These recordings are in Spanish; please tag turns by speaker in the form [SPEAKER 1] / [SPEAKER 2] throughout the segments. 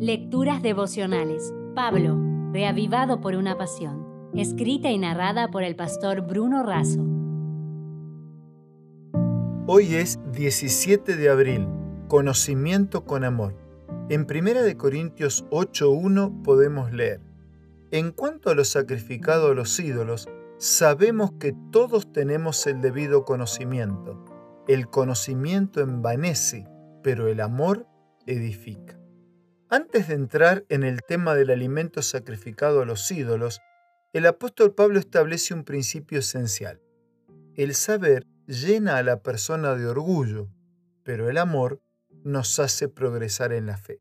[SPEAKER 1] Lecturas devocionales. Pablo, reavivado por una pasión. Escrita y narrada por el pastor Bruno Razo.
[SPEAKER 2] Hoy es 17 de abril. Conocimiento con amor. En 1 Corintios 8.1 podemos leer, En cuanto a lo sacrificado a los ídolos, sabemos que todos tenemos el debido conocimiento. El conocimiento envanece, pero el amor edifica. Antes de entrar en el tema del alimento sacrificado a los ídolos, el apóstol Pablo establece un principio esencial. El saber llena a la persona de orgullo, pero el amor nos hace progresar en la fe.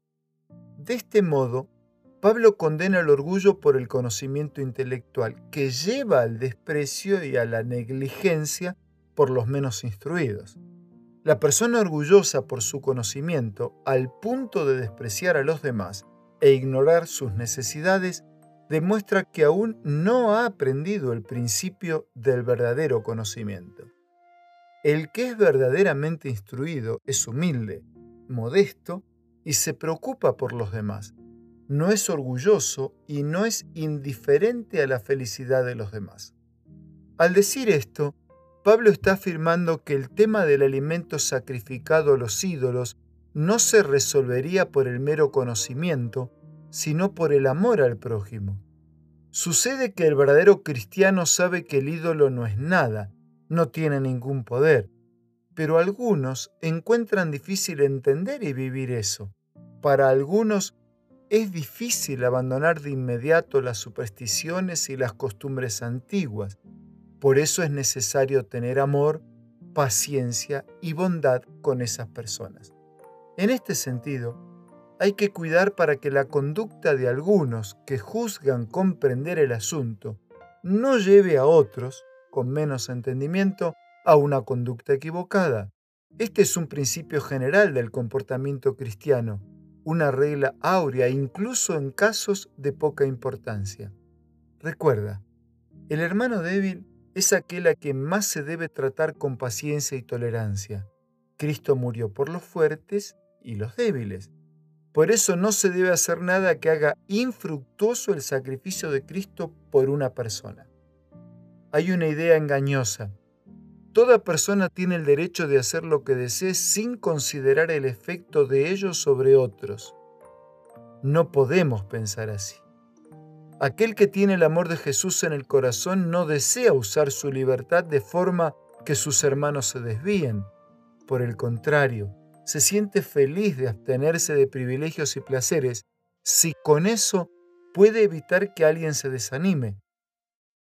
[SPEAKER 2] De este modo, Pablo condena el orgullo por el conocimiento intelectual, que lleva al desprecio y a la negligencia por los menos instruidos. La persona orgullosa por su conocimiento, al punto de despreciar a los demás e ignorar sus necesidades, demuestra que aún no ha aprendido el principio del verdadero conocimiento. El que es verdaderamente instruido es humilde, modesto y se preocupa por los demás no es orgulloso y no es indiferente a la felicidad de los demás. Al decir esto, Pablo está afirmando que el tema del alimento sacrificado a los ídolos no se resolvería por el mero conocimiento, sino por el amor al prójimo. Sucede que el verdadero cristiano sabe que el ídolo no es nada, no tiene ningún poder, pero algunos encuentran difícil entender y vivir eso. Para algunos es difícil abandonar de inmediato las supersticiones y las costumbres antiguas. Por eso es necesario tener amor, paciencia y bondad con esas personas. En este sentido, hay que cuidar para que la conducta de algunos que juzgan comprender el asunto no lleve a otros, con menos entendimiento, a una conducta equivocada. Este es un principio general del comportamiento cristiano una regla áurea incluso en casos de poca importancia. Recuerda, el hermano débil es aquel a quien más se debe tratar con paciencia y tolerancia. Cristo murió por los fuertes y los débiles. Por eso no se debe hacer nada que haga infructuoso el sacrificio de Cristo por una persona. Hay una idea engañosa Toda persona tiene el derecho de hacer lo que desee sin considerar el efecto de ello sobre otros. No podemos pensar así. Aquel que tiene el amor de Jesús en el corazón no desea usar su libertad de forma que sus hermanos se desvíen. Por el contrario, se siente feliz de abstenerse de privilegios y placeres si con eso puede evitar que alguien se desanime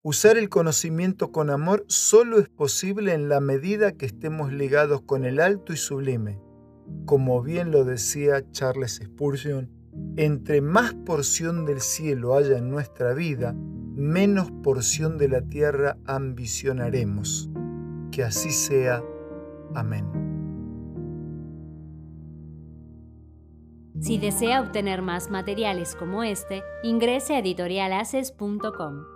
[SPEAKER 2] Usar el conocimiento con amor solo es posible en la medida que estemos ligados con el alto y sublime. Como bien lo decía Charles Spurgeon, entre más porción del cielo haya en nuestra vida, menos porción de la tierra ambicionaremos. Que así sea. Amén.
[SPEAKER 1] Si desea obtener más materiales como este, ingrese a editorialaces.com.